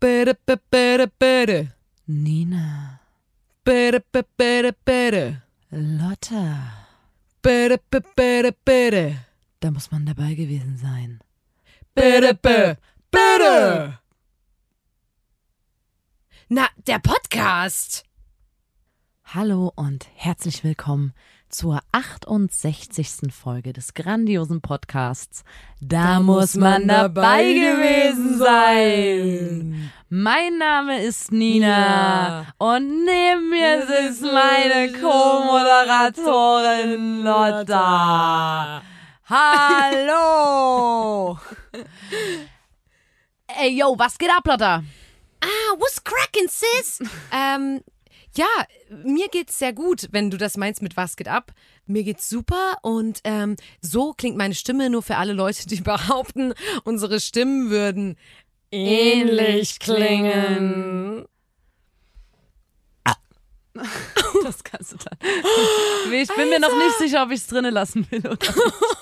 Bitte, bitte, bitte. Nina, bitte, bitte, bitte. Lotta. Bitte, bitte, bitte. Da muss man dabei gewesen sein. Bitte, bitte, bitte. Na, der Podcast. Hallo und herzlich willkommen zur 68. Folge des grandiosen Podcasts. Da, muss man dabei gewesen sein. Mein Name ist Nina, und neben mir sitzt meine Co-Moderatorin Lotta. Hallo! Ey, yo, was geht ab, Lotta? Ah, what's crackin', sis? ähm, ja, mir geht's sehr gut, wenn du das meinst mit was geht ab. Mir geht's super und ähm, so klingt meine Stimme nur für alle Leute, die behaupten, unsere Stimmen würden ähnlich klingen. Das kannst du dann. Ich bin mir noch nicht sicher, ob ich es drinnen lassen will oder nicht.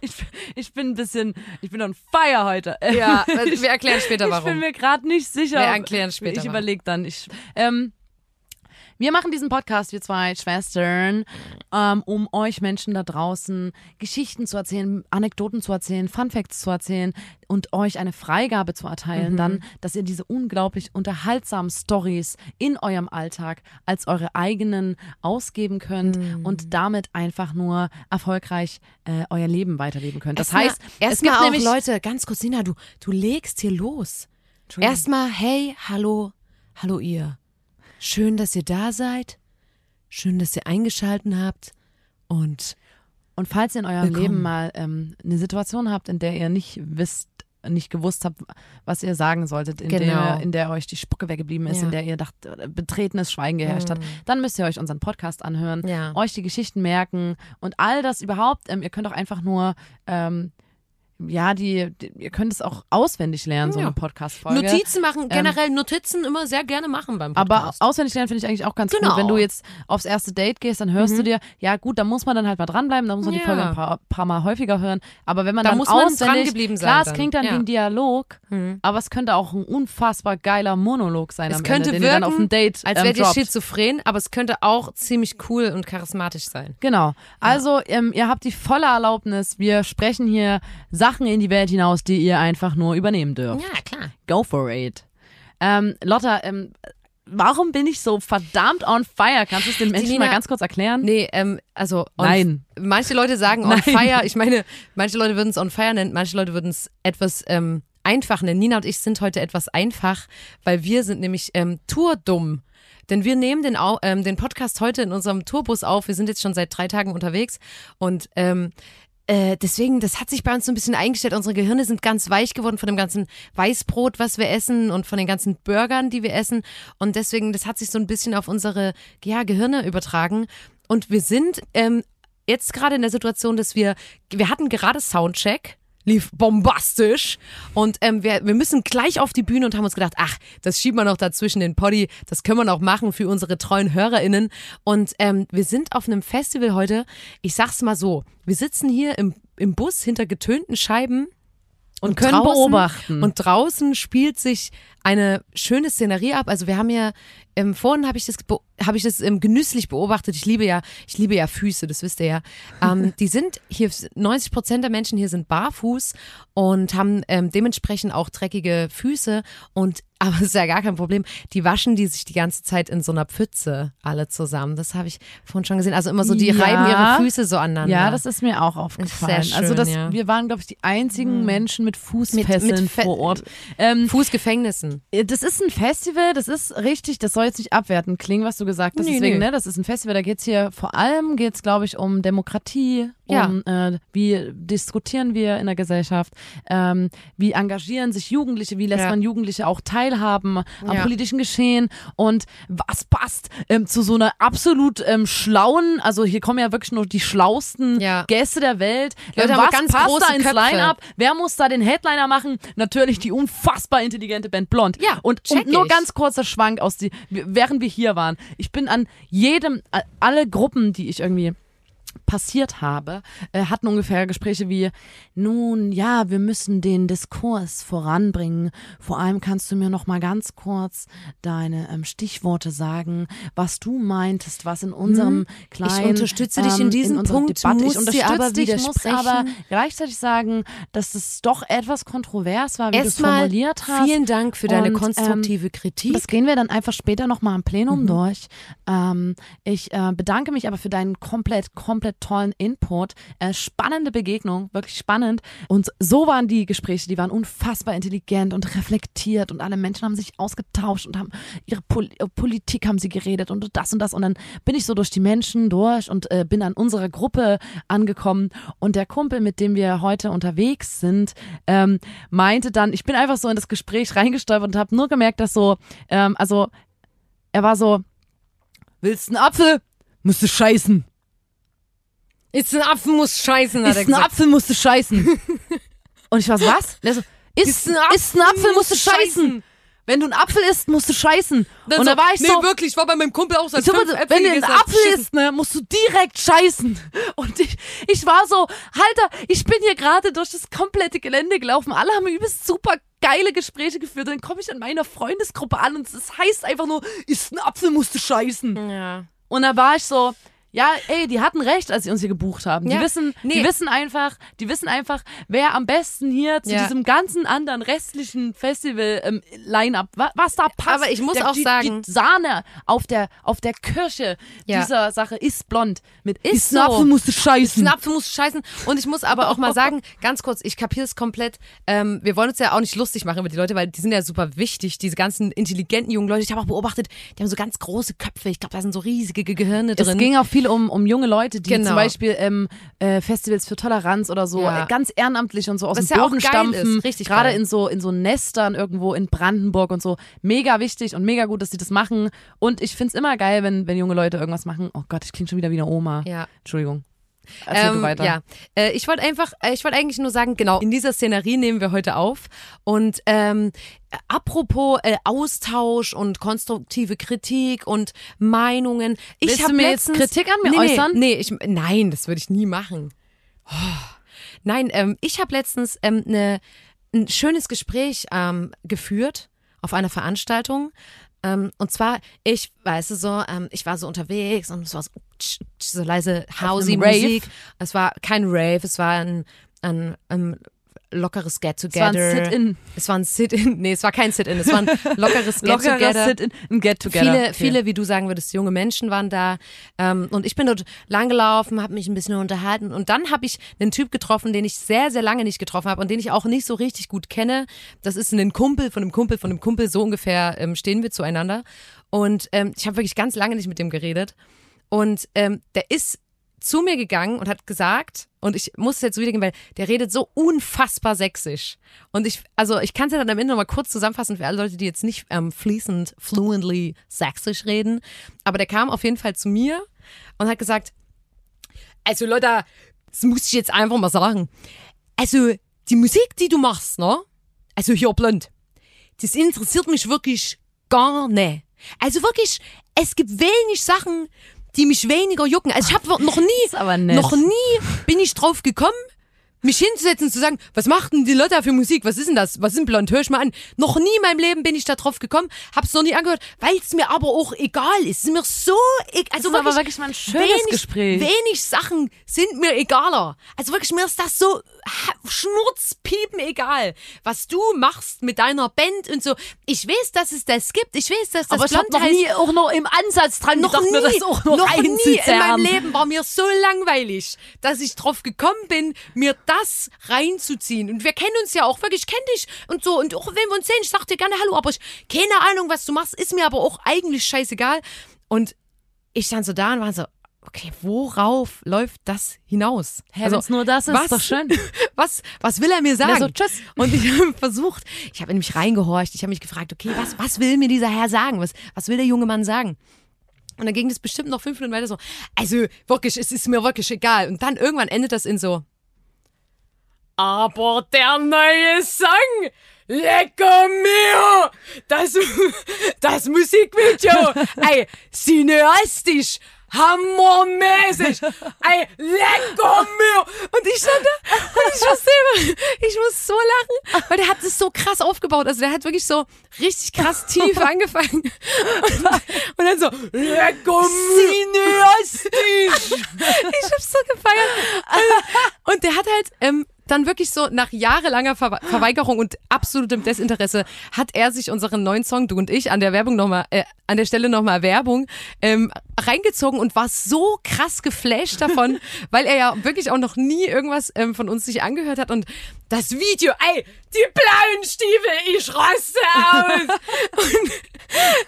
Ich, ich bin ein bisschen, ich bin on fire heute. Ja, wir erklären später Ich bin warum. mir gerade nicht sicher. Wir erklären später Ich warum. überlege dann. Ich, ähm, wir machen diesen Podcast, wir zwei Schwestern, ähm, um euch Menschen da draußen Geschichten zu erzählen, Anekdoten zu erzählen, Funfacts zu erzählen und euch eine Freigabe zu erteilen, Mhm. dann, dass ihr diese unglaublich unterhaltsamen Stories in eurem Alltag als eure eigenen ausgeben könnt Mhm. und damit einfach nur erfolgreich äh, euer Leben weiterleben könnt. Das Erstmal- heißt, es gibt nämlich Leute, ganz kurz, Nina, du, du legst hier los. Erstmal, hey, hallo, hallo ihr. Schön, dass ihr da seid. Schön, dass ihr eingeschalten habt. Und Und falls ihr in eurem Willkommen. Leben mal ähm, eine Situation habt, in der ihr nicht wisst, nicht gewusst habt, was ihr sagen solltet, in, Genau. der, in der euch die Spucke weggeblieben ist, Ja. in der ihr dacht, äh, betretenes Schweigen geherrscht hat, dann müsst ihr euch unseren Podcast anhören, Ja. euch die Geschichten merken und all das überhaupt. Ähm, ihr könnt auch einfach nur ähm, ja, die, die, ihr könnt es auch auswendig lernen, so Ja. eine Podcast-Folge. Notizen machen, generell Notizen immer sehr gerne machen beim Aber Podcast. auswendig lernen finde ich eigentlich auch ganz Genau. gut. Wenn du jetzt aufs erste Date gehst, dann hörst du dir, ja gut, da muss man dann halt mal dranbleiben, da muss man die Ja. Folge ein paar, paar Mal häufiger hören. Aber wenn man Da dann muss auswendig, drangeblieben sein klar, es klingt dann Ja. wie ein Dialog, Mhm. aber es könnte auch ein unfassbar geiler Monolog sein Es am könnte Ende, ihr dann auf dem wirken, Date als ähm, wärt ihr schizophren, aber es könnte auch ziemlich cool und charismatisch sein. Genau. Also, ähm, ihr habt die volle Erlaubnis. Wir sprechen hier Sachen in die Welt hinaus, die ihr einfach nur übernehmen dürft. Ja, klar. Go for it. Ähm, Lotta, ähm, warum bin ich so verdammt on fire? Kannst du es den Menschen Nina- mal ganz kurz erklären? Nee, ähm, also Nein. Manche Leute sagen on Nein. fire. Ich meine, manche Leute würden es on fire nennen, manche Leute würden es etwas ähm, einfach nennen. Nina und ich sind heute etwas einfach, weil wir sind nämlich ähm, tourdumm. Denn wir nehmen den, ähm, den Podcast heute in unserem Tourbus auf. Wir sind jetzt schon seit drei Tagen unterwegs und ähm, äh, deswegen, das hat sich bei uns so ein bisschen eingestellt. Unsere Gehirne sind ganz weich geworden von dem ganzen Weißbrot, was wir essen und von den ganzen Burgern, die wir essen. Und deswegen, das hat sich so ein bisschen auf unsere ja, Gehirne übertragen. Und wir sind ähm, jetzt gerade in der Situation, dass wir, wir hatten gerade Soundcheck, lief bombastisch. Und ähm, wir, wir müssen gleich auf die Bühne und haben uns gedacht, ach, das schiebt man noch dazwischen den Poddy, das können wir noch machen für unsere treuen HörerInnen. Und ähm, wir sind auf einem Festival heute, ich sag's mal so, wir sitzen hier im, im Bus hinter getönten Scheiben und können draußen, beobachten. Und draußen spielt sich eine schöne Szenerie ab. Also wir haben ja ähm, vorhin habe ich das be- habe ich das ähm, genüsslich beobachtet. Ich liebe ja ich liebe ja Füße, das wisst ihr ja. Ähm, die sind hier 90 Prozent der Menschen hier sind barfuß und haben ähm, dementsprechend auch dreckige Füße und aber das ist ja gar kein Problem. Die waschen die sich die ganze Zeit in so einer Pfütze alle zusammen. Das habe ich vorhin schon gesehen. Also immer so, die Ja. reiben ihre Füße so aneinander. Ja, das ist mir auch aufgefallen. sehr also schön, das, ja. Wir waren, glaube ich, die einzigen Menschen mit Mit- Fußfesseln mit Fe- vor Ort. Ähm, Fußgefängnissen. das ist ein Festival, das ist richtig, das soll jetzt nicht abwertend klingen, was du gesagt hast. Nee, Deswegen, nee. ne, das ist ein Festival, da geht's hier vor allem, geht's glaube ich, um Demokratie, Ja. um äh, wie diskutieren wir in der Gesellschaft, ähm, wie engagieren sich Jugendliche, wie lässt Ja. man Jugendliche auch teilhaben am Ja. politischen Geschehen und was passt ähm, zu so einer absolut ähm, schlauen, also hier kommen ja wirklich nur die schlausten Ja. Gäste der Welt. Leute ähm, was ganz passt große da ins Köpfe. Line-Up? Wer muss da den Headliner machen? Natürlich die unfassbar intelligente Band Blond. Ja, und, und nur ich. ganz kurzer Schwank aus die, während wir hier waren. Ich bin an jedem, alle Gruppen, die ich irgendwie passiert habe, äh, hatten ungefähr Gespräche wie, nun ja, wir müssen den Diskurs voranbringen. Vor allem kannst du mir noch mal ganz kurz deine ähm, Stichworte sagen, was du meintest, was in unserem kleinen Ich unterstütze dich in diesem unserer Punkt, Debatte. muss ich unterstütze aber dich, muss aber gleichzeitig sagen, dass es doch etwas kontrovers war, wie du es formuliert hast. vielen Dank für deine Und, ähm, konstruktive Kritik. Das gehen wir dann einfach später nochmal im Plenum Mhm. durch. Ähm, ich äh, bedanke mich aber für deinen komplett, komplett tollen Input. Äh, spannende Begegnung, wirklich spannend. Und so waren die Gespräche, die waren unfassbar intelligent und reflektiert und alle Menschen haben sich ausgetauscht und haben ihre Pol äh, Politik haben sie geredet und das und das. Und dann bin ich so durch die Menschen durch und äh, bin an unserer Gruppe angekommen. Und der Kumpel, mit dem wir heute unterwegs sind, ähm, meinte dann, ich bin einfach so in das Gespräch reingestolpert und habe nur gemerkt, dass so, ähm, also er war so, willst einen Apfel? Musst du scheißen. Ist ein Apfel muss scheißen, hat Ist er ein gesagt. Apfel, musst du scheißen. und ich war so, was? Er so, ist, ein Apfel, ist ein Apfel, musst du musst scheißen. scheißen. Wenn du einen Apfel isst, musst du scheißen. Dann und so, da war ich nee, so, wirklich, ich war bei meinem Kumpel auch so. ich so, wenn du einen Apfel isst, ne, musst du direkt scheißen. Und ich, ich war so, Alter, ich bin hier gerade durch das komplette Gelände gelaufen. Alle haben übelst super geile Gespräche geführt. Dann komme ich in meiner Freundesgruppe an und es heißt einfach nur, isst ein Apfel, musst du scheißen. Ja. Und da war ich so, ja, ey, die hatten recht, als sie uns hier gebucht haben. Die Ja, wissen, die nee. wissen einfach, die wissen einfach, wer am besten hier zu Ja. diesem ganzen anderen restlichen Festival ähm, Line-up, wa was da passt. Aber ich muss der, auch die, sagen- die Sahne auf der auf der Kirsche Ja. dieser Sache ist blond. Mit Ist ist ein so. Apfel musst du scheißen. Ein Apfel muss scheißen. Und ich muss aber auch mal sagen, ganz kurz, ich kapiere es komplett. Ähm, wir wollen uns ja auch nicht lustig machen über die Leute, weil die sind ja super wichtig, diese ganzen intelligenten jungen Leute. Ich habe auch beobachtet, die haben so ganz große Köpfe. Ich glaube, da sind so riesige Ge- Gehirne Es drin. ging auch viel um, um junge Leute, die Genau. zum Beispiel ähm, äh, Festivals für Toleranz oder so Ja. äh, ganz ehrenamtlich und so aus Was dem ja auch Boden stampfen. ist, richtig Gerade in so in so Nestern irgendwo in Brandenburg und so. Mega wichtig und mega gut, dass sie das machen. Und ich find's immer geil, wenn, wenn junge Leute irgendwas machen. Oh Gott, ich klinge schon wieder wie eine Oma. ja. Entschuldigung. Erzähl Ähm, weiter. Ja, äh, ich wollte einfach, äh, ich wollte eigentlich nur sagen, genau, in dieser Szenerie nehmen wir heute auf. Und ähm, äh, apropos äh, Austausch und konstruktive Kritik und Meinungen. Ich Willst du mir jetzt letztens- Kritik an mir nee, äußern? Nee, nee ich, nein, das würde ich nie machen. Oh. Nein, ähm, ich habe letztens ähm, ne, ein schönes Gespräch ähm, geführt auf einer Veranstaltung. Ähm, und zwar, ich, weißt du so, ähm, ich war so unterwegs und es war so, tsch, tsch, so leise housey einem Rave? Musik. Es war kein Rave, es war ein, ein, ein lockeres war ein Get-Together. Sit-in. Es war ein Sit-in. Nee, es war kein Sit-in, es war ein lockeres Get-Together. Sit-in, ein Get-Together. Viele, Okay. viele, wie du sagen würdest, junge Menschen waren da. Ähm, und ich bin dort langgelaufen, habe mich ein bisschen unterhalten. Und dann habe ich einen Typ getroffen, den ich sehr, sehr lange nicht getroffen habe und den ich auch nicht so richtig gut kenne. Das ist ein Kumpel von einem Kumpel von einem Kumpel. So ungefähr ähm, stehen wir zueinander. Und ähm, ich habe wirklich ganz lange nicht mit dem geredet. Und ähm, der ist zu mir gegangen und hat gesagt, und ich muss es jetzt wiedergeben, weil der redet so unfassbar sächsisch. Und ich, also ich kann es ja dann am Ende nochmal kurz zusammenfassen für alle Leute, die jetzt nicht ähm, fließend, fluently sächsisch reden. Aber der kam auf jeden Fall zu mir und hat gesagt, also Leute, das muss ich jetzt einfach mal sagen. Also die Musik, die du machst, ne? Also hier blond, das interessiert mich wirklich gar nicht. Also wirklich, es gibt wenig Sachen, die mich weniger jucken. Also ich habe noch nie, noch nie bin ich drauf gekommen, mich hinzusetzen und zu sagen, was macht denn die Leute da für Musik? Was ist denn das? Was ist denn blond? Hör ich mal an. Noch nie in meinem Leben bin ich da drauf gekommen, hab's noch nie angehört, weil es mir aber auch egal ist. Es ist mir so egal. Also ist aber wirklich mal ein schönes wenig, Gespräch. Wenig Sachen sind mir egaler. Also wirklich, mir ist das so schnurzpiepen egal, was du machst mit deiner Band und so. Ich weiß, dass es das gibt. Ich weiß, dass das aber ich blond noch heißt. nie auch noch im Ansatz dran Noch gedacht, nie, mir das auch noch, noch nie in meinem. Leben war mir so langweilig, dass ich drauf gekommen bin, mir das reinzuziehen. Und wir kennen uns ja auch wirklich, ich kenn dich und so. Und auch wenn wir uns sehen, ich sag dir gerne Hallo, aber ich keine Ahnung, was du machst, ist mir aber auch eigentlich scheißegal. Und ich stand so da und war so, okay, worauf läuft das hinaus? Also, Hä, wenn's nur das ist, was, doch schön. Was, was will er mir sagen? So, tschüss. Und ich habe versucht, ich habe in mich reingehorcht, ich habe mich gefragt, okay, was, was will mir dieser Herr sagen? Was, was will der junge Mann sagen? Und dann ging das bestimmt noch fünf Minuten weiter so, also wirklich, es ist mir wirklich egal. Und dann irgendwann endet das in so, aber der neue Song, lecker mir, das, das Musikvideo, ey, cineastisch, hammermäßig. Ey, lecker mir. Und ich stand da und ich muss selber, ich muss so lachen, weil der hat es so krass aufgebaut. Also der hat wirklich so richtig krass tief angefangen. Und, und dann so, lecker cineastisch. Ich hab's so gefeiert. Und der hat halt, ähm, dann wirklich so nach jahrelanger Ver Verweigerung und absolutem Desinteresse hat er sich unseren neuen Song, du und ich, an der Werbung nochmal, äh, an der Stelle nochmal Werbung, ähm, reingezogen und war so krass geflasht davon, weil er ja wirklich auch noch nie irgendwas ähm, von uns sich angehört hat. Und das Video, ey, die blauen Stiefel, ich raste aus. und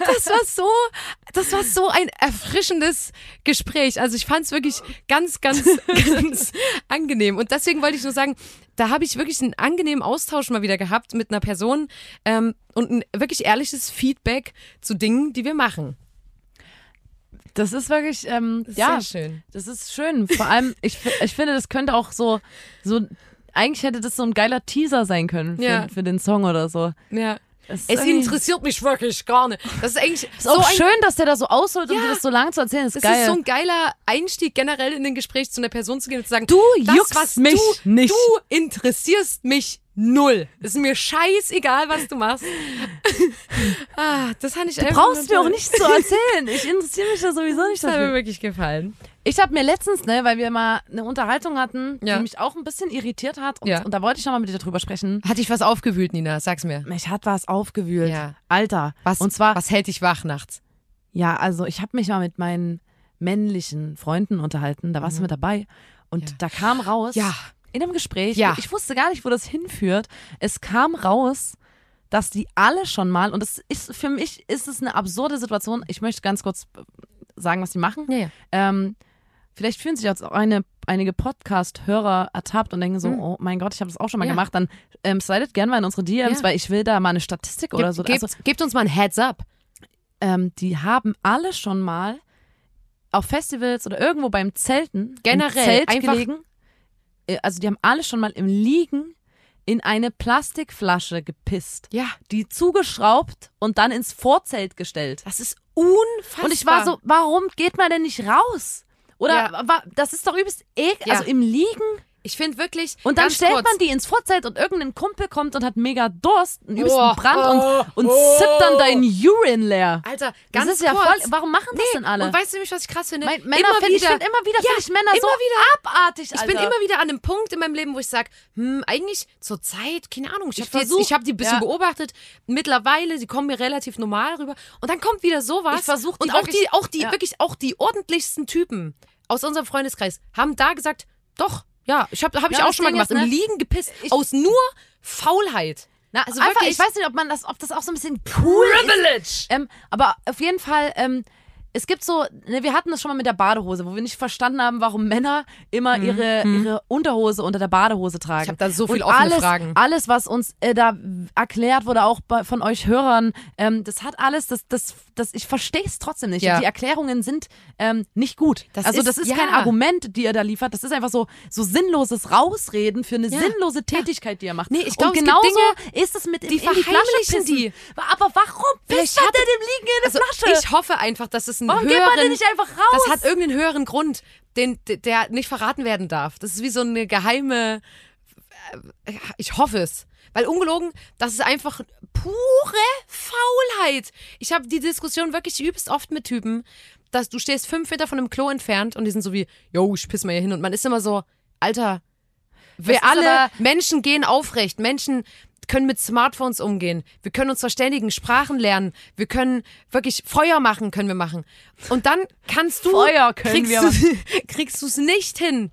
das war so, das war so ein erfrischendes Gespräch. Also ich fand es wirklich ganz, ganz, ganz angenehm. Und deswegen wollte ich nur sagen, da habe ich wirklich einen angenehmen Austausch mal wieder gehabt mit einer Person ähm, und ein wirklich ehrliches Feedback zu Dingen, die wir machen. Das ist wirklich, ähm, Das ist ja, sehr schön. das ist schön. Vor allem, ich, ich finde, das könnte auch so, so, eigentlich hätte das so ein geiler Teaser sein können für, Ja. für den Song oder so. Ja. Es, Es interessiert mich wirklich gar nicht. Das ist eigentlich ist auch ein, schön, dass der da so ausholt, Ja. dir das so lange zu erzählen. Das ist Das geil. ist so ein geiler Einstieg generell in den Gespräch zu einer Person zu gehen und zu sagen, Du das, juckst was mich du, nicht. Du interessierst mich null. Es ist mir scheißegal, was du machst. ah, das fand ich du brauchst mir auch toll. nicht zu erzählen. Ich interessiere mich da sowieso nicht Das hat mir wirklich gefallen. Ich habe mir letztens, ne, weil wir mal eine Unterhaltung hatten, Ja. die mich auch ein bisschen irritiert hat und, Ja. und da wollte ich noch mal mit dir drüber sprechen. Hat dich was aufgewühlt, Nina? Sag's mir. Mich hat was aufgewühlt. Ja. Alter. Was, und zwar, was hält dich wach nachts? ja, also ich habe mich mal mit meinen männlichen Freunden unterhalten, da warst du mit dabei und Mhm. Ja. da kam raus, Ja. in einem Gespräch, Ja. ich wusste gar nicht, wo das hinführt, es kam raus, dass die alle schon mal, und das ist, für mich ist es eine absurde Situation, ich möchte ganz kurz äh, sagen, was die machen. Ja, ja. Ähm, vielleicht fühlen sich jetzt auch eine, einige Podcast-Hörer ertappt und denken so, oh mein Gott, ich habe das auch schon mal Mhm. Ja. gemacht. Dann ähm, slidet gerne mal in unsere DMs, Ja. weil ich will da mal eine Statistik oder so. Gebt, Also, gebt uns mal ein Heads up. ähm, die haben alle schon mal auf Festivals oder irgendwo beim Zelten Generell, Zelt einfach- gelegen. Äh, Also die haben alle schon mal im Liegen in eine Plastikflasche gepisst, Ja. die zugeschraubt und dann ins Vorzelt gestellt. Das ist unfassbar. Und ich war so, warum geht man denn nicht raus? Oder Ja. wa- das ist doch übelst ekel. Ja. Also im Liegen. Ich finde wirklich. Und dann stellt kurz, man die ins Vorzelt und irgendein Kumpel kommt und hat mega Durst, einen übelsten Oh, Brand oh, und, und oh. zippt dann dein Urin leer. Alter, Das ganz ist ja kurz. voll. Warum machen das Nee, denn alle? Und weißt du nämlich, was ich krass finde? Mein, Männer immer find, ich wieder, finde immer wieder Ja, ich Männer immer so wieder. abartig, Ich Alter. bin immer wieder an einem Punkt in meinem Leben, wo ich sage, hm, eigentlich zur Zeit, keine Ahnung, ich Ich habe die, ich hab die ein bisschen ja. beobachtet. Mittlerweile, sie kommen mir relativ normal rüber. Und dann kommt wieder sowas. Ich versuch die Und auch wirklich- die, auch die, ja. wirklich auch die ordentlichsten Typen aus unserem Freundeskreis haben da gesagt, doch, ja, ich habe hab ich Ja, auch das schon mal gemacht. ist, ne, Im Liegen gepisst. ich- aus nur Faulheit. Na, Also einfach, wirklich- ich weiß nicht, ob man das, ob das auch so ein bisschen cool ist. Privilege. Ähm, aber auf jeden Fall, ähm, es gibt so, ne, wir hatten das schon mal mit der Badehose, wo wir nicht verstanden haben, warum Männer immer ihre, ihre Unterhose unter der Badehose tragen. Mhm. Ich hab da so viel Und offene alles, Fragen. Alles, was uns äh, da erklärt wurde, auch bei, von euch Hörern, ähm, das hat alles, das, das, das, ich verstehe es trotzdem nicht. Ja. Die Erklärungen sind ähm, nicht gut. Das also ist- das ist ja. kein Argument, die ihr da liefert. Das ist einfach so, so sinnloses Rausreden für eine Ja. sinnlose Tätigkeit, die ihr macht. Nee, ich glaub, Und es gibt genauso Dinge, ist es mit die in die Flasche pissen. die. Aber warum pisst hat- denn im Liegen in eine Also Flasche? ich hoffe einfach, dass es einen Warum höheren... geht man denn nicht einfach raus? Das hat irgendeinen höheren Grund, den, der nicht verraten werden darf. Das ist wie so eine geheime. äh, Ich hoffe es. Weil ungelogen, das ist einfach pure Faulheit. Ich habe die Diskussion wirklich übelst oft mit Typen, dass du stehst fünf Meter von einem Klo entfernt und die sind so wie, yo, ich piss mal hier hin. Und man ist immer so, Alter, wir alle, aber- Menschen gehen aufrecht, Menschen können mit Smartphones umgehen, wir können uns verständigen, Sprachen lernen, wir können wirklich Feuer machen, können wir machen. Und dann kannst du, Feuer können kriegst wir du, kriegst du es nicht hin,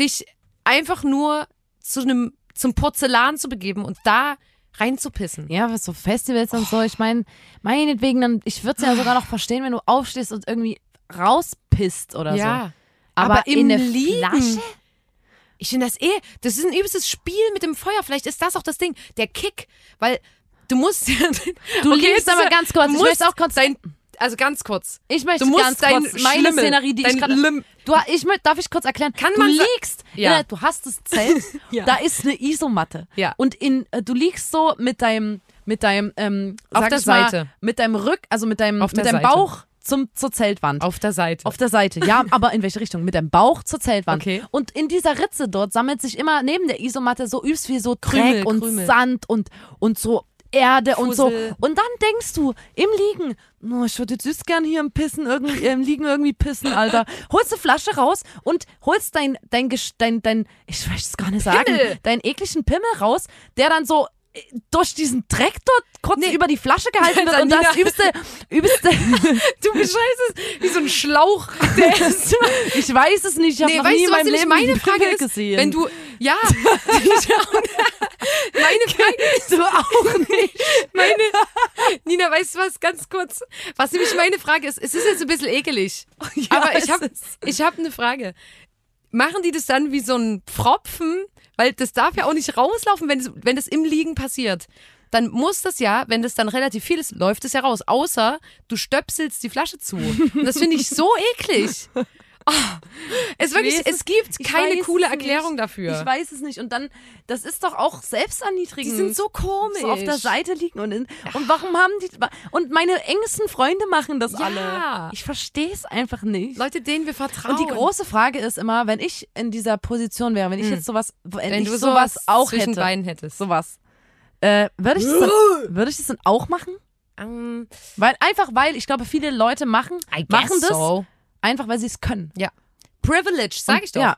dich einfach nur zu einem, zum Porzellan zu begeben und da reinzupissen. Ja, was so Festivals und so, ich meine, meinetwegen, dann, ich würde es ja sogar noch verstehen, wenn du aufstehst und irgendwie rauspisst oder so. Ja. Aber, Aber im in eine Liegen? Flasche? Ich finde das eh, das ist ein übelstes Spiel mit dem Feuer. Vielleicht ist das auch das Ding, der Kick, weil du musst ja. Du Okay, liegst jetzt aber ganz kurz, du musst auch kurz- dein, also ganz kurz. Ich möchte Du musst ganz dein kurz meine Schlimmel, Szenerie, die ich gerade. Du, ich darf ich kurz erklären? Kann du man liegst, Ja. ja. du hast das Zelt, Ja. da ist eine Isomatte. Ja. Und in, äh, du liegst so mit deinem, mit deinem, ähm, Auf der ich mal, Seite. mit deinem Rück, also mit deinem, Auf mit der deinem Seite. Bauch zum, zur Zeltwand. Auf der Seite. Auf der Seite, ja, aber in welche Richtung? Mit dem Bauch zur Zeltwand. Okay. Und in dieser Ritze dort sammelt sich immer neben der Isomatte so übst wie so Krümel, Dreck und Krümel. Sand und, und so Erde und so. Fussel. Und dann denkst du im Liegen, oh, ich würde jetzt süß gern hier im Pissen, irgendwie, äh, im Liegen irgendwie pissen, Alter. Holst eine Flasche raus und holst dein, dein, dein, dein, ich weiß es gar nicht sagen, Pimmel. deinen ekligen Pimmel raus, der dann so durch diesen Dreck dort kurz über die Flasche gehalten wird und das übste, übste, du beschreibst es wie so ein Schlauch. Ich weiß es nicht, ich habe nee, noch nie in meinem Leben meine Frage ist? gesehen. Wenn du, ja, meine Frage ist, du auch nicht. meine, Nina, weißt du was, ganz kurz, was nämlich meine Frage ist, es ist jetzt ein bisschen ekelig, aber ich habe ich hab eine Frage. Machen die das dann wie so ein Pfropfen? Weil das darf ja auch nicht rauslaufen, wenn es, wenn das im Liegen passiert. Dann muss das ja, wenn das dann relativ viel ist, läuft es ja raus. Außer du stöpselst die Flasche zu. Und das finde ich so eklig. Oh, es, wirklich, es es- gibt keine coole Erklärung nicht. dafür. Ich weiß es nicht. Und dann, das ist doch auch selbsterniedrigend. die sind so komisch. so auf der Seite liegen und, in, und warum haben die und meine engsten Freunde machen das Ja. alle. Ich verstehe es einfach nicht. Leute, denen wir vertrauen. und die große Frage ist immer, wenn ich in dieser Position wäre, wenn ich jetzt sowas, wenn, wenn ich du sowas, sowas auch zwischen hätte, Beinen hättest. sowas, äh, würde ich, das dann- würde ich das dann auch machen? Ähm, Weil einfach, weil ich glaube, viele Leute machen, machen das so. Einfach, weil sie es können. Ja. Privilege, sag Und- ich doch. Ja,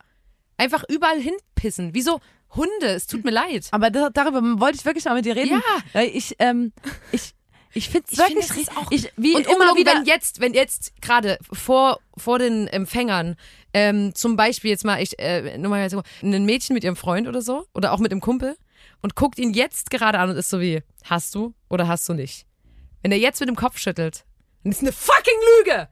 Einfach überall hinpissen. Wie so Hunde. Es tut mir leid. Aber da, darüber wollte ich wirklich mal mit dir reden. Ja. Weil ich, ähm, ich, ich finde es wirklich das ist auch- ich, wie Und immer wieder. wenn jetzt, wenn jetzt gerade vor, vor den Empfängern, ähm, zum Beispiel jetzt mal, ich, äh, nur mal ein Mädchen mit ihrem Freund oder so, oder auch mit einem Kumpel, und guckt ihn jetzt gerade an und ist so wie, hast du oder hast du nicht? Wenn er jetzt mit dem Kopf schüttelt, dann ist eine fucking Lüge!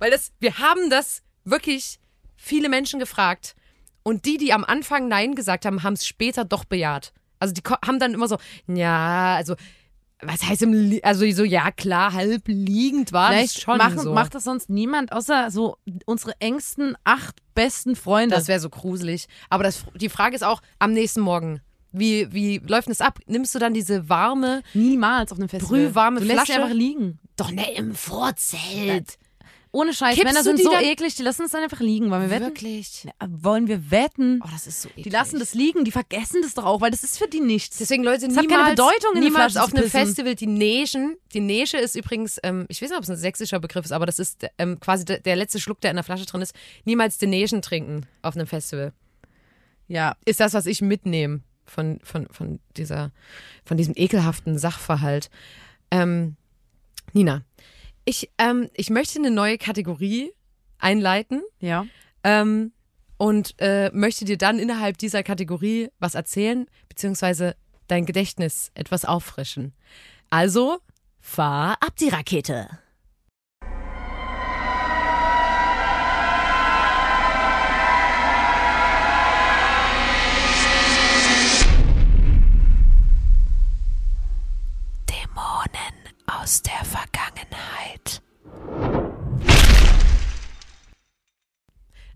Weil das, wir haben das wirklich viele Menschen gefragt. Und die, die am Anfang Nein gesagt haben, haben es später doch bejaht. Also die haben dann immer so, ja, also, was heißt im, also so, ja klar, halb liegend war das Vielleicht schon machen, so. macht das sonst niemand, außer so unsere engsten acht besten Freunde. das wäre so gruselig. Aber das, die Frage ist auch, am nächsten Morgen, wie, wie läuft das ab? Nimmst du dann diese warme, Niemals auf einem Festival. Brühwarme du lässt sie Flasche? einfach liegen. doch ne, im Vorzelt. Ohne Scheiß. Kippst Männer sind so dann- eklig, die lassen es dann einfach liegen. Wollen wir wetten? Wirklich? Ja, Wollen wir wetten? Oh, das ist so eklig. die lassen das liegen, die vergessen das doch auch, weil das ist für die nichts. Deswegen, Leute, Das hat niemals, keine Bedeutung, in niemals auf einem. Festival die Neschen. Die Nesche ist übrigens, ähm, ich weiß nicht, ob es ein sächsischer Begriff ist, aber das ist ähm, quasi der, der letzte Schluck, der in der Flasche drin ist. Niemals die Neschen trinken auf einem Festival. ja. Ist das, was ich mitnehme von, von, von, dieser, von diesem ekelhaften Sachverhalt. Ähm, Nina, ich, ähm, ich möchte eine neue Kategorie einleiten Ja. ähm, und äh, möchte dir dann innerhalb dieser Kategorie was erzählen, beziehungsweise dein Gedächtnis etwas auffrischen. Also, fahr ab die Rakete. Dämonen aus der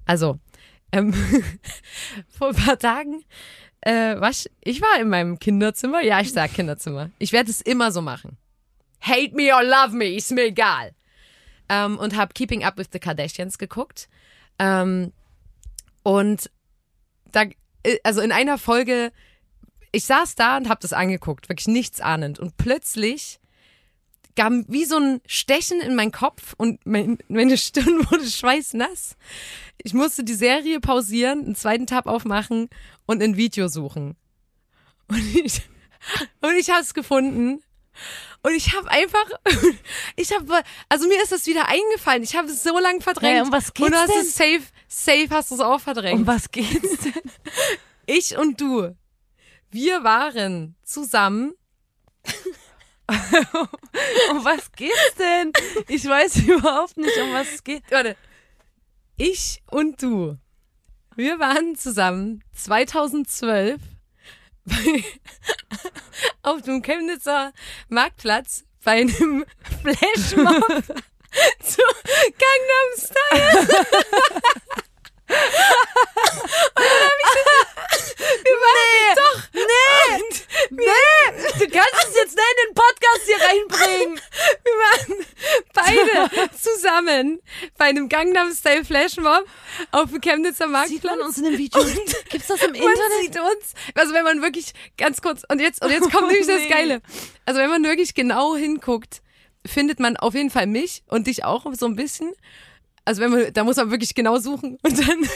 Also, ähm, vor ein paar Tagen äh, war ich, ich war in meinem Kinderzimmer. Ja, ich sag Kinderzimmer. Ich werde es immer so machen. Hate me or love me, ist mir egal. Ähm, und habe Keeping Up with the Kardashians geguckt. Ähm, und da, äh, also in einer Folge, ich saß da und habe das angeguckt, wirklich nichts ahnend. Und plötzlich gab wie so ein Stechen in meinen Kopf und mein, meine Stirn wurde schweißnass. Ich musste die Serie pausieren, einen zweiten Tab aufmachen und ein Video suchen. Und ich, und ich habe es gefunden. Und ich habe einfach, ich habe, also mir ist das wieder eingefallen. Ich habe es so lange verdrängt. Ja, um was geht's Und du hast denn? es safe, safe hast du es auch verdrängt. Um was geht's denn? Ich und du, wir waren zusammen um was geht's denn? Ich weiß überhaupt nicht, um was es geht. warte. Ich und du, wir waren zusammen 2012 bei, auf dem Chemnitzer Marktplatz bei einem Flashmob zu Gangnam Style. Nee! Nee! Du kannst es jetzt nicht in den Podcast hier reinbringen! Wir waren beide zusammen bei einem Gangnam Style Flashmob auf dem Chemnitzer Marktplatz. Sieht man uns in dem Video? Gibt's das im Man Internet? sieht uns. Also wenn man wirklich ganz kurz und jetzt und jetzt kommt Oh, nämlich das nee. Geile. Also wenn man wirklich genau hinguckt, findet man auf jeden Fall mich und dich auch so ein bisschen. Also wenn man, da muss man wirklich genau suchen. Und dann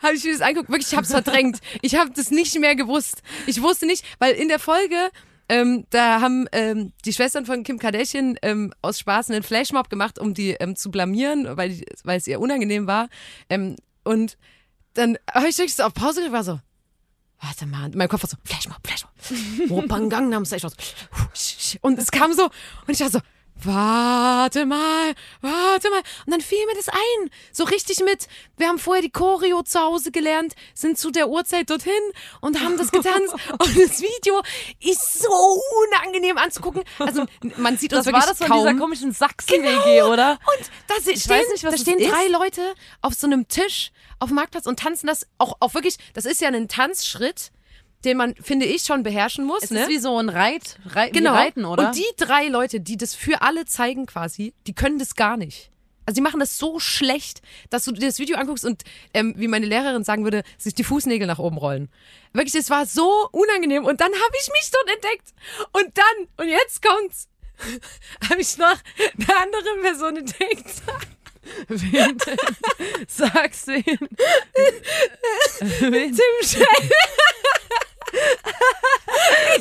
habe ich mir das angeguckt. Wirklich, ich habe es verdrängt. Ich habe das nicht mehr gewusst. Ich wusste nicht, weil in der Folge ähm, da haben ähm, die Schwestern von Kim Kardashian ähm, aus Spaß einen Flashmob gemacht, um die ähm, zu blamieren, weil, weil es ihr unangenehm war. Ähm, und dann habe ich wirklich so auf Pause gedrückt, war so, warte mal, mein Kopf war so, Flashmob, Flashmob. Ich war so, Und es kam so, und ich war so, warte mal, warte mal. Und dann fiel mir das ein, so richtig mit, wir haben vorher die Choreo zu Hause gelernt, sind zu der Uhrzeit dorthin und haben das getanzt. und das Video ist so unangenehm anzugucken. Also man sieht uns Das war wirklich das von kaum. dieser komischen Sachsen-WG, oder? Und da stehen, weiß nicht, was da stehen drei Leute auf so einem Tisch auf dem Marktplatz und tanzen das auch, auch wirklich, das ist ja ein Tanzschritt, den man, finde ich, schon beherrschen muss. Es ne? ist wie so ein Reit, Reit genau. Reiten, oder? Und die drei Leute, die das für alle zeigen quasi, die können das gar nicht. Also die machen das so schlecht, dass du dir das Video anguckst und, ähm, wie meine Lehrerin sagen würde, sich die Fußnägel nach oben rollen. Wirklich, es war so unangenehm. Und dann habe ich mich dort entdeckt. Und dann, und jetzt kommt's, habe ich noch eine andere Person entdeckt. Wen denn? Sag's wen. wen? Tim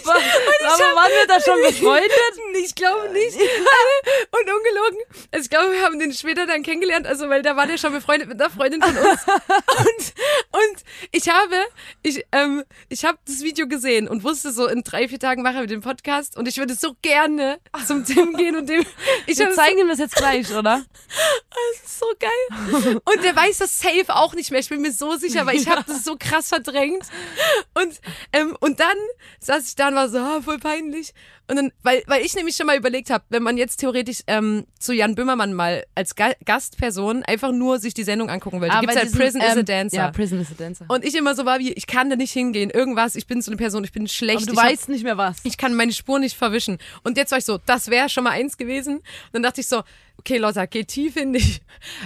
Schell. Aber waren wir da schon befreundet? Ich glaube nicht. Und ungelogen. Also ich glaube, wir haben den später dann kennengelernt, also weil da war der schon befreundet mit einer Freundin von uns. Und, und ich habe, ich, ähm, ich habe das Video gesehen und wusste so, in drei, vier Tagen mache ich den Podcast und ich würde so gerne zum Tim gehen und dem, ich Wir zeigen ihm das jetzt gleich, oder? das ist so geil. Und der weiß das safe auch nicht mehr. Ich bin mir so sicher, weil ich habe das so krass verdrängt. Und, ähm, und dann saß ich da und war so, ah, voll peinlich. Und dann, weil, weil ich nämlich schon mal überlegt habe, wenn man jetzt theoretisch ähm, zu Jan Böhmermann mal als Ga Gastperson einfach nur sich die Sendung angucken will. Da gibt's bei ja diesem, Prison is a ähm, Dancer. Ja, Prison is a Dancer. und ich immer so war wie, ich kann da nicht hingehen. Irgendwas, ich bin so eine Person, ich bin schlecht. Aber du ich hab- weißt nicht mehr was. ich kann meine Spur nicht verwischen. Und jetzt war ich so, das wäre schon mal eins gewesen. Und dann dachte ich so, okay, Lotta, geh tief in dich.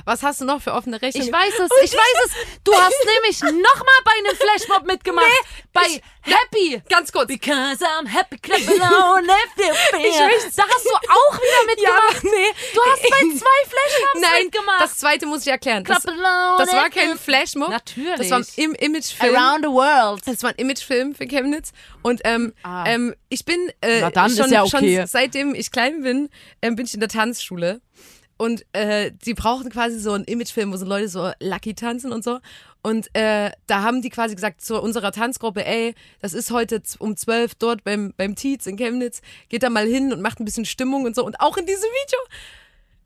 Was hast du noch für offene Rechnungen? Ich weiß es, ich weiß es. Du hast nämlich nochmal bei einem Flashmob mitgemacht. bei ich- Happy. Ganz kurz. Because I'm happy, clap alone if you feel. Ich möchte- da hast du auch wieder mitgemacht. Ja, nee. Du hast bei zwei Flashmobs Nein, mitgemacht. das zweite muss ich erklären. Das, das war kein Flashmob. Natürlich. Das war ein Im Imagefilm. Around the world. Das war ein Imagefilm für Chemnitz. Und ähm, Ah. ähm, ich bin äh, schon, ja okay. schon seitdem ich klein bin, ähm, bin ich in der Tanzschule. Und äh, die brauchten quasi so einen Imagefilm, wo so Leute so lucky tanzen und so. Und äh, da haben die quasi gesagt zu unserer Tanzgruppe, ey, das ist heute um 12 dort beim, beim Tietz in Chemnitz, geht da mal hin und macht ein bisschen Stimmung und so. Und auch in diesem Video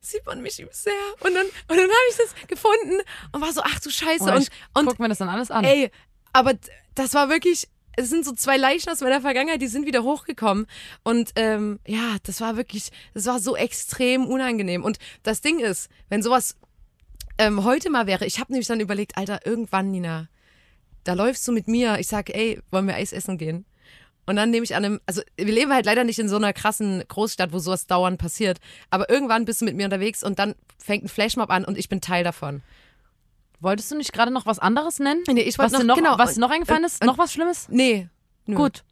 sieht man mich sehr. Und dann, und dann habe ich das gefunden und war so, ach du Scheiße. Oh, und, und guck mir das dann alles an. Ey, aber das war wirklich. Es sind so zwei Leichen aus meiner Vergangenheit, die sind wieder hochgekommen. Und ähm, ja, das war wirklich, das war so extrem unangenehm. Und das Ding ist, wenn sowas ähm, heute mal wäre, ich habe nämlich dann überlegt, Alter, irgendwann, Nina, da läufst du mit mir, ich sag, ey, wollen wir Eis essen gehen? Und dann nehme ich an einem, also wir leben halt leider nicht in so einer krassen Großstadt, wo sowas dauernd passiert. Aber irgendwann bist du mit mir unterwegs und dann fängt ein Flashmob an und ich bin Teil davon. Wolltest du nicht gerade noch was anderes nennen? Nee, ich was wollte noch, noch, genau, was noch eingefallen ist? und- noch was Schlimmes? Nee. nö. Gut.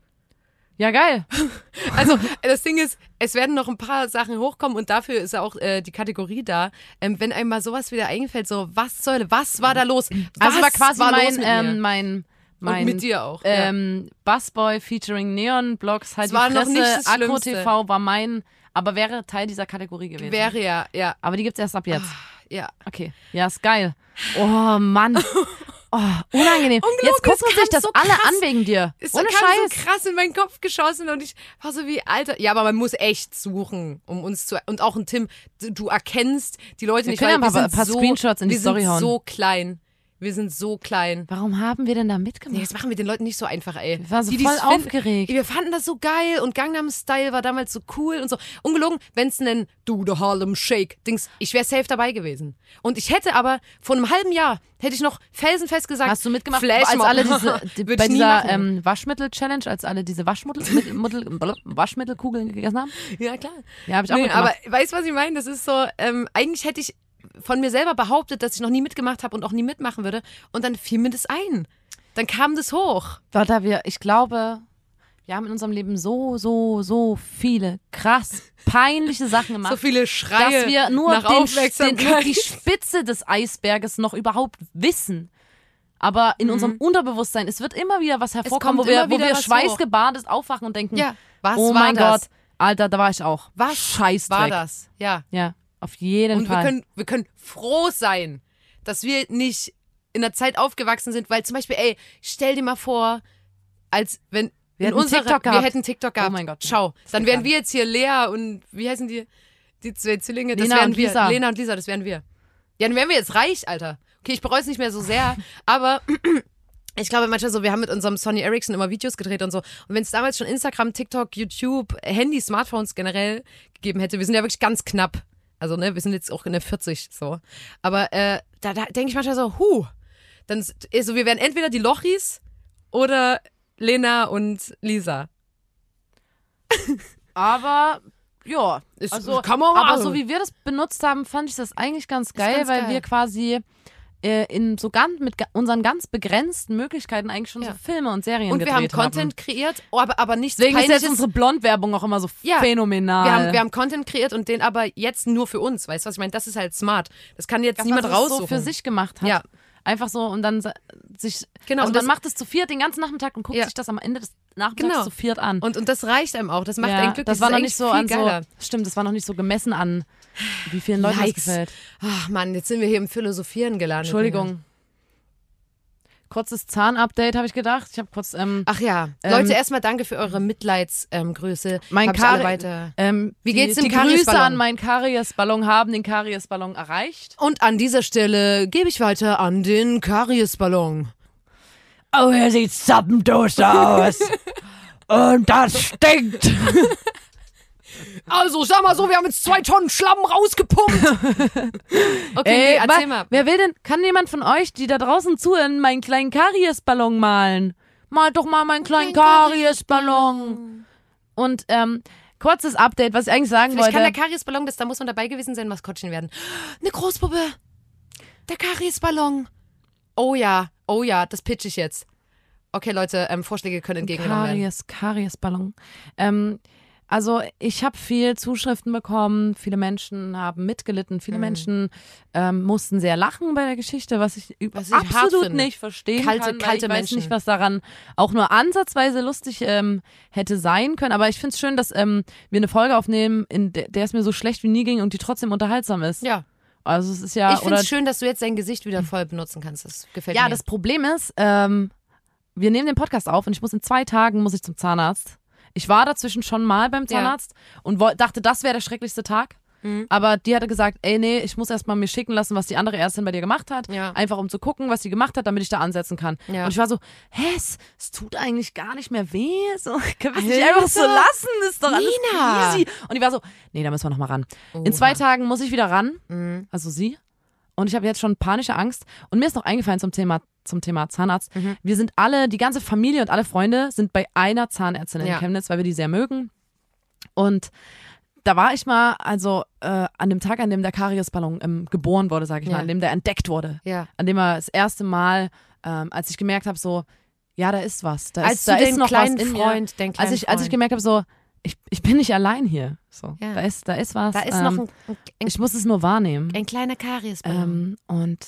Ja, geil. Also das Ding ist, es werden noch ein paar Sachen hochkommen und dafür ist ja auch äh, die Kategorie da. Ähm, wenn einem mal sowas wieder eingefällt, so was Hölle, was war da los? Was Also war quasi war mein, mit ähm, mein, mein, und mit dir auch. ja. ähm, Busboy featuring Neon Blocks, halt Es war die noch Fresse, nicht das Agro Schlimmste. TV war mein, aber wäre Teil dieser Kategorie gewesen. Wäre ja, ja, aber die gibt's erst ab jetzt. Ja. Okay. Ja, ist geil. Oh Mann. Oh, unangenehm. Jetzt gucken sich das so alle krass. an wegen dir. Es Ohne Scheiß. so krass in meinen Kopf geschossen und ich war so wie, Alter, ja, aber man muss echt suchen, um uns zu, und auch ein Tim, du, erkennst die Leute Wir nicht, können weil wir ein sind paar so, Screenshots in die wir Story sind hauen. so klein. Wir sind so klein. Warum haben wir denn da Nee, mitgemacht? das machen wir den Leuten nicht so einfach, ey. Ich war so Die, voll es finden- aufgeregt. Wir fanden das so geil und Gangnam Style war damals so cool und so. Ungelogen, wenn es einen Do the Harlem Shake Dings, ich wäre safe dabei gewesen. Und ich hätte aber vor einem halben Jahr hätte ich noch felsenfest gesagt, Hast du mitgemacht, Flashmob. als alle diese, die, bei dieser ähm, Waschmittel-Challenge, als alle diese Waschmittel, mit, Mittel, Waschmittelkugeln gegessen haben? ja klar. Ja, hab ich auch Nee, mitgemacht. aber weißt du, was ich meine? Das ist so, ähm, eigentlich hätte ich von mir selber behauptet, dass ich noch nie mitgemacht habe und auch nie mitmachen würde. Und dann fiel mir das ein. Dann kam das hoch. Warte, wir, ich glaube, wir haben in unserem Leben so, so, so viele krass peinliche Sachen gemacht. So viele Schreie dass wir nur, nach den, den, die Spitze des Eisberges noch überhaupt wissen. Aber in unserem Unterbewusstsein, es wird immer wieder was hervorkommen, Mhm. wo wir, wo wir schweißgebadet aufwachen und denken, Ja, was oh war mein das? Gott, Alter, da war ich auch. Was Scheißdreck. war das? Ja. Ja, auf jeden Und wir Fall. können, wir können froh sein, dass wir nicht in einer Zeit aufgewachsen sind, weil zum Beispiel, ey, stell dir mal vor, als wenn Wir in hätten unserer, TikTok wir gehabt. hätten TikTok gehabt. Oh mein Gott. Schau, Das dann wären wir jetzt hier Lea und wie heißen die? Die zwei Zwillinge, das Lena wären und wir. Lisa. Lena und Lisa, das wären wir. Ja, dann wären wir jetzt reich, Alter. Okay, ich bereue es nicht mehr so sehr, aber ich glaube manchmal so, wir haben mit unserem Sony Ericsson immer Videos gedreht und so. Und wenn es damals schon Instagram, TikTok, YouTube, Handy, Smartphones generell gegeben hätte, wir sind ja wirklich ganz knapp. Also, ne, wir sind jetzt auch in der 40 so. Aber äh, da, da denke ich manchmal so, huh, dann also wir wären entweder die Lochis oder Lena und Lisa. Aber ja, Ist- also, kann man aber machen. so wie wir das benutzt haben, fand ich das eigentlich ganz geil, ganz weil geil. wir quasi äh, in so ganz mit unseren ganz begrenzten Möglichkeiten eigentlich schon Ja. so Filme und Serien Und wir haben gedreht Content kreiert, oh, aber, aber nichts Deswegen ist jetzt Peinliches. unsere Blond-Werbung auch immer so Ja, phänomenal. Wir haben, wir haben Content kreiert und den aber jetzt nur für uns. Weißt du, was ich meine? Das ist halt smart. Das kann jetzt Das, niemand was raussuchen. so für sich gemacht hat. Ja. Einfach so und dann sich. Genau, Also und das- macht es zu viert den ganzen Nachmittag und guckt Ja. sich das am Ende des Nachmittags Genau. zu viert an. Und, und das reicht einem auch. Das macht ja, einen glücklich. das war ist noch nicht so viel an geiler. so. Stimmt, das war noch nicht so gemessen an, wie vielen Leuten Yikes. das gefällt. Ach Mann, jetzt sind wir hier im Philosophieren gelandet. Entschuldigung. Kurzes Zahnupdate habe ich gedacht. Ich habe kurz ähm, Ach ja, Ähm, Leute, erstmal danke für eure Mitleidsgröße. Ähm. Mein Kari- weiter. ähm, Wie die, geht's dem die Grüße an meinen Kariesballon haben den Kariesballon erreicht. Und an dieser Stelle gebe ich weiter an den Kariesballon. Oh, er sieht zappendos aus. Und das stinkt. Also, sag mal so, wir haben jetzt zwei Tonnen Schlamm rausgepumpt. okay, nee, erzähl mal. Wer will denn, kann jemand von euch, die da draußen zuhören, meinen kleinen Kariesballon malen? Mal doch mal meinen kleinen Kariesballon. Und ähm, kurzes Update, was ich eigentlich sagen Vielleicht kann der wollte. Kariesballon, das, da muss man dabei gewesen sein, Maskottchen werden. Eine Großpuppe. Der Kariesballon. Oh ja, oh ja, das pitch ich jetzt. Okay, Leute, ähm, Vorschläge können entgegengenommen werden. Karies, Kariesballon. Ähm, also ich habe viel Zuschriften bekommen, viele Menschen haben mitgelitten, viele Mhm. Menschen ähm, mussten sehr lachen bei der Geschichte, was ich, Was ich absolut nicht verstehen Kalte- kann, kalte ich weiß Menschen. nicht, was daran auch nur ansatzweise lustig ähm, hätte sein können. Aber ich finde es schön, dass ähm, wir eine Folge aufnehmen, in der, der es mir so schlecht wie nie ging und die trotzdem unterhaltsam ist. Ja, Also es ist ja ich finde es schön, dass du jetzt dein Gesicht wieder voll benutzen kannst. Das gefällt ja, mir. das Problem ist, ähm, wir nehmen den Podcast auf und ich muss in zwei Tagen muss ich zum Zahnarzt. Ich war dazwischen schon mal beim Ja. Zahnarzt und woll- dachte, das wäre der schrecklichste Tag. Mhm. Aber die hatte gesagt, ey, nee, ich muss erstmal mir schicken lassen, was die andere Ärztin bei dir gemacht hat. Ja. Einfach um zu gucken, was sie gemacht hat, damit ich da ansetzen kann. Ja. Und ich war so, hä, es, es tut eigentlich gar nicht mehr weh. So, können wir es nicht einfach so lassen? Das ist doch alles Nina. easy. Und die war so, nee, da müssen wir nochmal ran. In zwei Tagen muss ich wieder ran. Mhm. Also sie. Und ich habe jetzt schon panische Angst. Und mir ist noch eingefallen zum Thema, zum Thema Zahnarzt. Mhm. Wir sind alle, die ganze Familie und alle Freunde sind bei einer Zahnärztin in Ja. Chemnitz, weil wir die sehr mögen. Und da war ich mal, also äh, an dem Tag, an dem der Kariesballon ähm, geboren wurde, sage ich Ja. mal, an dem der entdeckt wurde, ja. an dem er das erste Mal, ähm, als ich gemerkt habe, so, ja, da ist was, da Als ist, da ist noch kleinen was in mir. Freund, kleinen Als ich, als ich gemerkt habe, so, ich, ich bin nicht allein hier. So, Ja. da ist, da ist was. Da ist ähm, noch ein, ein, ein, ich muss es nur wahrnehmen. ein kleiner Kariesballon. Ähm, und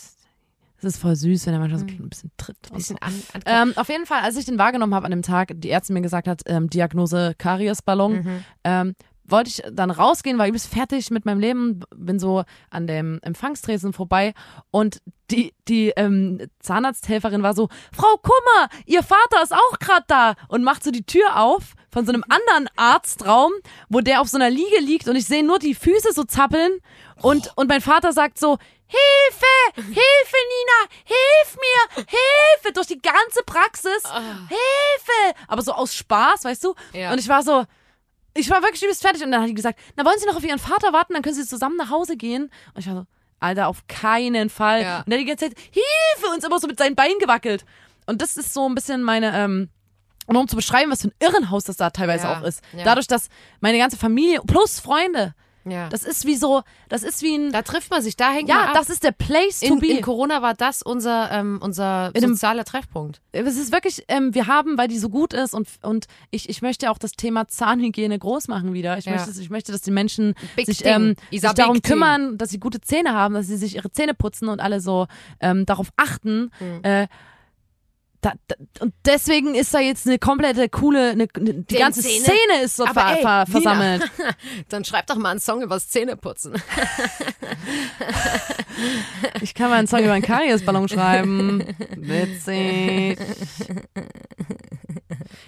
es ist voll süß, wenn er manchmal so ein bisschen tritt. ein Und so. bisschen an, an Ähm, auf jeden Fall, als ich den wahrgenommen habe an dem Tag, die Ärztin mir gesagt hat, ähm, Diagnose Kariesballon, Mhm. ähm, wollte ich dann rausgehen, war übelst fertig mit meinem Leben, bin so an dem Empfangstresen vorbei und die, die ähm, Zahnarzthelferin war so, Frau Kummer, Ihr Vater ist auch gerade da und macht so die Tür auf von so einem anderen Arztraum, wo der auf so einer Liege liegt und ich sehe nur die Füße so zappeln und, und mein Vater sagt so, Hilfe, Hilfe Nina, hilf mir, Hilfe, durch die ganze Praxis, Hilfe, aber so aus Spaß, weißt du? Ja. Und ich war so, ich war wirklich übelst fertig und dann hat die gesagt, na wollen Sie noch auf Ihren Vater warten, dann können Sie zusammen nach Hause gehen. Und ich war so, Alter, auf keinen Fall. Ja. Und dann die ganze Zeit, Hilfe, und ist immer so mit seinen Beinen gewackelt. Und das ist so ein bisschen meine, ähm, und um zu beschreiben, was für ein Irrenhaus das da teilweise Ja, auch ist. ja. Dadurch, dass meine ganze Familie plus Freunde Ja. Das ist wie so, das ist wie ein, da trifft man sich, da hängt man ja, das ist der Place to in, be. in Corona war das unser, ähm, unser In einem- sozialer Treffpunkt. es ist wirklich, ähm, wir haben, weil die so gut ist und, und ich, ich möchte auch das Thema Zahnhygiene groß machen wieder. Ich, Ja. möchte, ich möchte, dass die Menschen Big sich, ähm, sich darum kümmern, dass sie gute Zähne haben, dass sie sich ihre Zähne putzen und alle so ähm, darauf achten. Mhm. Äh, da, da, und deswegen ist da jetzt eine komplette coole, eine, eine, die Den ganze Zähne- Szene ist so ver, ey, ver, Nina. versammelt. Dann schreib doch mal einen Song übers Zähneputzen. Ich kann mal einen Song über einen Kariesballon schreiben. Witzig.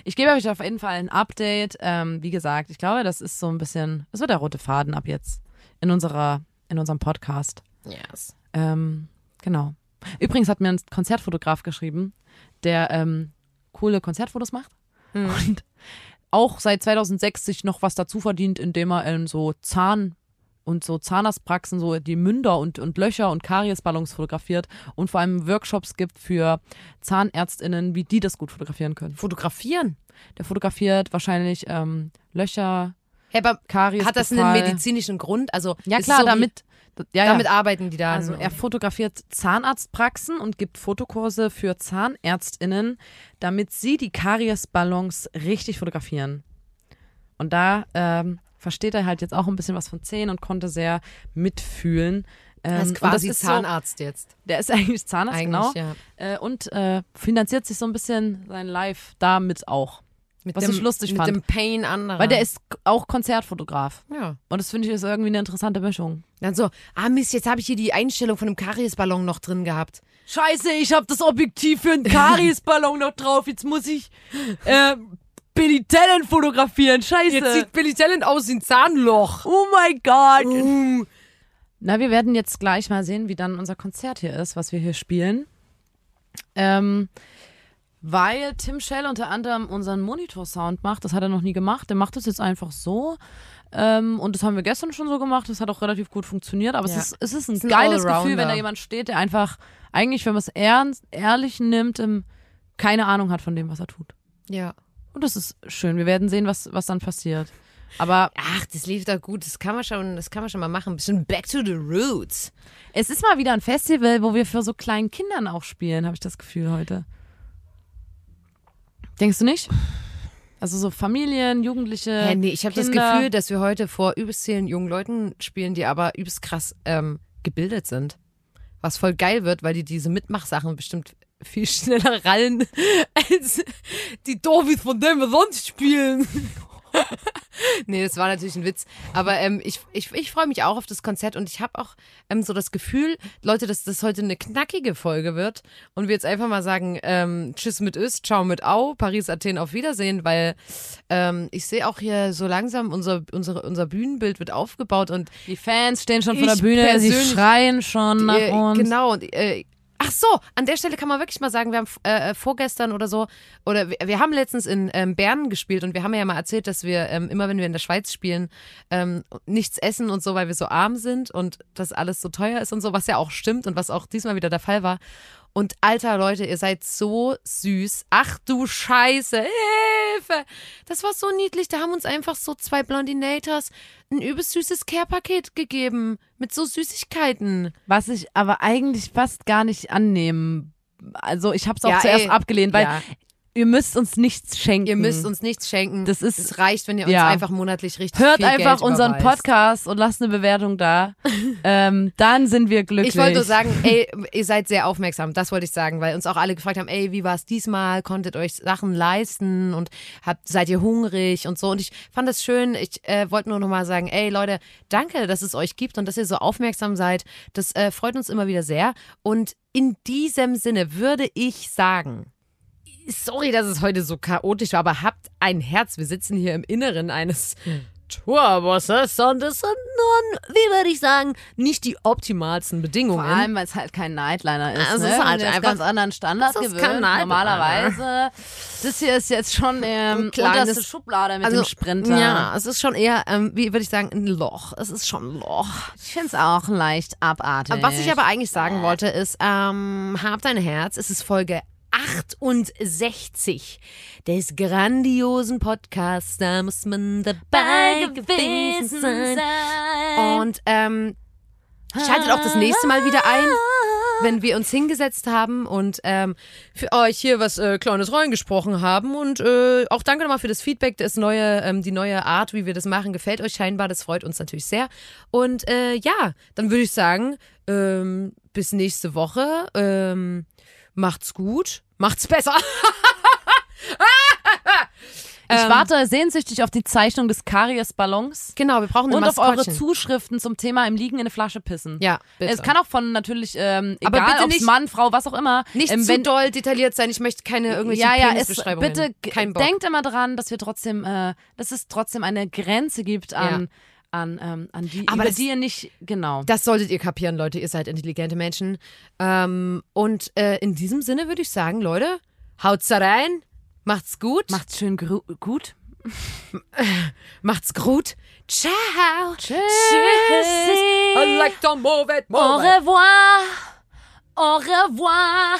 Ich gebe euch auf jeden Fall ein Update. Ähm, wie gesagt, ich glaube, das ist so ein bisschen, das wird der rote Faden ab jetzt in unserer, in unserem Podcast. Yes. Ähm, genau. Übrigens hat mir ein Konzertfotograf geschrieben, der ähm, coole Konzertfotos macht und auch seit 2006 sich noch was dazu verdient, indem er in so Zahn und so Zahnarztpraxen so die Münder und, und Löcher und Kariesballons fotografiert und vor allem Workshops gibt für ZahnärztInnen, wie die das gut fotografieren können. Fotografieren. Der fotografiert wahrscheinlich ähm, Löcher, Hey, aber Karies. hat das einen medizinischen Grund? Also Ja klar, so damit, ja, ja. damit arbeiten die da. Also er fotografiert Zahnarztpraxen und gibt Fotokurse für ZahnärztInnen, damit sie die Kariesballons richtig fotografieren. Und da ähm, versteht er halt jetzt auch ein bisschen was von Zähnen und konnte sehr mitfühlen. Ähm, er ist und quasi ist Zahnarzt jetzt. So, der ist eigentlich Zahnarzt, Eigentlich, genau. ja. Äh, und äh, finanziert sich so ein bisschen sein Live damit auch. Mit Was dem, ich lustig mit fand. dem Pain anderer. Weil der ist auch Konzertfotograf. Ja. Und das finde ich ist irgendwie eine interessante Mischung. Dann so, ah Mist, jetzt habe ich hier die Einstellung von einem Kariesballon noch drin gehabt. Scheiße, ich habe das Objektiv für einen Kariesballon noch drauf. Jetzt muss ich äh, Billy Talent fotografieren. Scheiße. Jetzt sieht Billy Talent aus wie ein Zahnloch. oh mein Gott. Uh. Na, wir werden jetzt gleich mal sehen, wie dann unser Konzert hier ist, was wir hier spielen. Ähm, weil Tim Shell unter anderem unseren Monitor-Sound macht. Das hat er noch nie gemacht. Der macht das jetzt einfach so. Ähm, und das haben wir gestern schon so gemacht. Das hat auch relativ gut funktioniert. Aber Ja. es, ist, es ist ein Ist ein geiles. Gefühl, wenn da jemand steht, der einfach, eigentlich, wenn man es ernst, ehrlich nimmt, ähm, keine Ahnung hat von dem, was er tut. Ja. Und das ist schön. Wir werden sehen, was, was dann passiert. Aber Ach, das lief doch gut. Das kann man schon, das kann man schon mal machen. Ein bisschen back to the roots. es ist mal wieder ein Festival, wo wir für so kleinen Kindern auch spielen, habe ich das Gefühl heute. Denkst du nicht? Also so Familien, Jugendliche. Hä, nee, ich habe das. Gefühl, dass wir heute vor übelst vielen jungen Leuten spielen, die aber übelst krass ähm, gebildet sind. Was voll geil wird, weil die diese Mitmachsachen bestimmt viel schneller rallen als die Dovis, von denen wir sonst spielen. nee, das war natürlich ein Witz. Aber ähm, ich, ich, ich freue mich auch auf das Konzert und ich habe auch ähm, so das Gefühl, Leute, dass das heute eine knackige Folge wird und wir jetzt einfach mal sagen, ähm, Tschüss mit Öst, Ciao mit Au, Paris, Athen, auf Wiedersehen, weil ähm, ich sehe auch hier so langsam, unser, unsere, unser Bühnenbild wird aufgebaut und Die Fans stehen schon vor der Bühne, sie schreien schon nach äh, uns. Genau. Und, äh, ach so, an der Stelle kann man wirklich mal sagen, wir haben äh, vorgestern oder so, oder wir, wir haben letztens in ähm, Bern gespielt und wir haben ja mal erzählt, dass wir ähm, immer, wenn wir in der Schweiz spielen, ähm, nichts essen und so, weil wir so arm sind und das alles so teuer ist und so, was ja auch stimmt und was auch diesmal wieder der Fall war. Und alter Leute, ihr seid so süß. Ach du Scheiße, Hilfe. Das war so niedlich. Da haben uns einfach so zwei Blondinators ein übelst süßes Care-Paket gegeben. Mit so Süßigkeiten. Was ich aber eigentlich fast gar nicht annehmen. Also ich habe es auch Ja, zuerst ey. abgelehnt, weil Ja. Ihr müsst uns nichts schenken. Ihr müsst uns nichts schenken. Das ist- es reicht, wenn ihr uns ja. einfach monatlich richtig Hört viel einfach Geld unseren überweist. Podcast und lasst eine Bewertung da. ähm, dann sind wir glücklich. Ich wollte nur sagen, ey, ihr seid sehr aufmerksam. Das wollte ich sagen, weil uns auch alle gefragt haben, ey, wie war es diesmal? Konntet euch Sachen leisten und habt, seid ihr hungrig und so? Und ich fand das schön. Ich äh, wollte nur noch mal sagen, ey, Leute, danke, dass es euch gibt und dass ihr so aufmerksam seid. Das äh, freut uns immer wieder sehr. Und in diesem Sinne würde ich sagen, sorry, dass es heute so chaotisch war, aber habt ein Herz. Wir sitzen hier im Inneren eines Tourbusses und es sind nun, wie würde ich sagen, nicht die optimalsten Bedingungen. Vor allem, weil es halt kein Nightliner ist. Es ne? ist halt einfach- ganz anderen Standard es ist gewöhnt. kein. Normalerweise. Das hier ist jetzt schon ähm, unterste Schublade mit dem Sprinter. Ja, es ist schon eher, ähm, wie würde ich sagen, ein Loch. Es ist schon ein Loch. Ich finde es auch leicht abartig. Was ich aber eigentlich sagen wollte, ist, ähm, habt ein Herz. Es ist Folge 68 des grandiosen Podcasts. Da muss man dabei gewesen sein. Und ähm, schaltet auch das nächste Mal wieder ein, wenn wir uns hingesetzt haben und ähm, für euch hier was äh, Kleines reingesprochen haben. Und äh, auch danke nochmal für das Feedback. Das neue, ähm, die neue Art, wie wir das machen, gefällt euch scheinbar. Das freut uns natürlich sehr. Und äh, ja, dann würde ich sagen, ähm, bis nächste Woche. Macht's gut. Macht's besser. Ich Ähm, warte sehnsüchtig auf die Zeichnung des Karies-Ballons. Genau, wir brauchen eine Und auf eure. Zuschriften zum Thema im Liegen in eine Flasche pissen. Ja, bitte. Es kann auch von natürlich, ähm, Aber egal bitte nicht- Mann, Frau, was auch immer. nicht ähm, zu wenn, doll detailliert sein. Ich möchte keine irgendwelche ja, ja, es, Penisbeschreibungen. bitte Kein Bock. denkt immer dran, dass wir trotzdem, äh, dass es trotzdem eine Grenze gibt an, an, ähm, an die, Aber über das- die ihr nicht, genau. Das solltet ihr kapieren, Leute. Ihr seid intelligente Menschen. Ähm, und äh, in diesem Sinne würde ich sagen, Leute, haut's da rein. Macht's gut. Macht's schön gut. Macht's gut. Ciao. Tschüss. I like to move it, Au move it. revoir. Au revoir.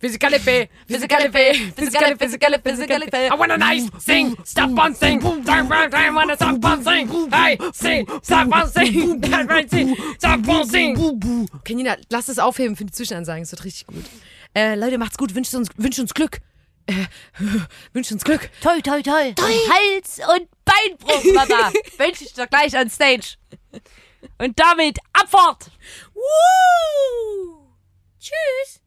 Physically fit, physically fit, physically, physically, physically fit. I wanna nice sing, stop on sing, I wanna stop on sing, hey, sing, stop sing, stop on sing. Okay, Nina, lass es aufheben für die Zwischenansagen, es wird richtig gut. Äh, Leute, macht's gut, wünscht uns, wünscht uns Glück. Äh, wünscht uns Glück. Toi, toi, toi. Hals- und Beinbruch, Mama. Wünsche ich dir gleich on stage. Und damit Abfahrt. Woo! Tschüss.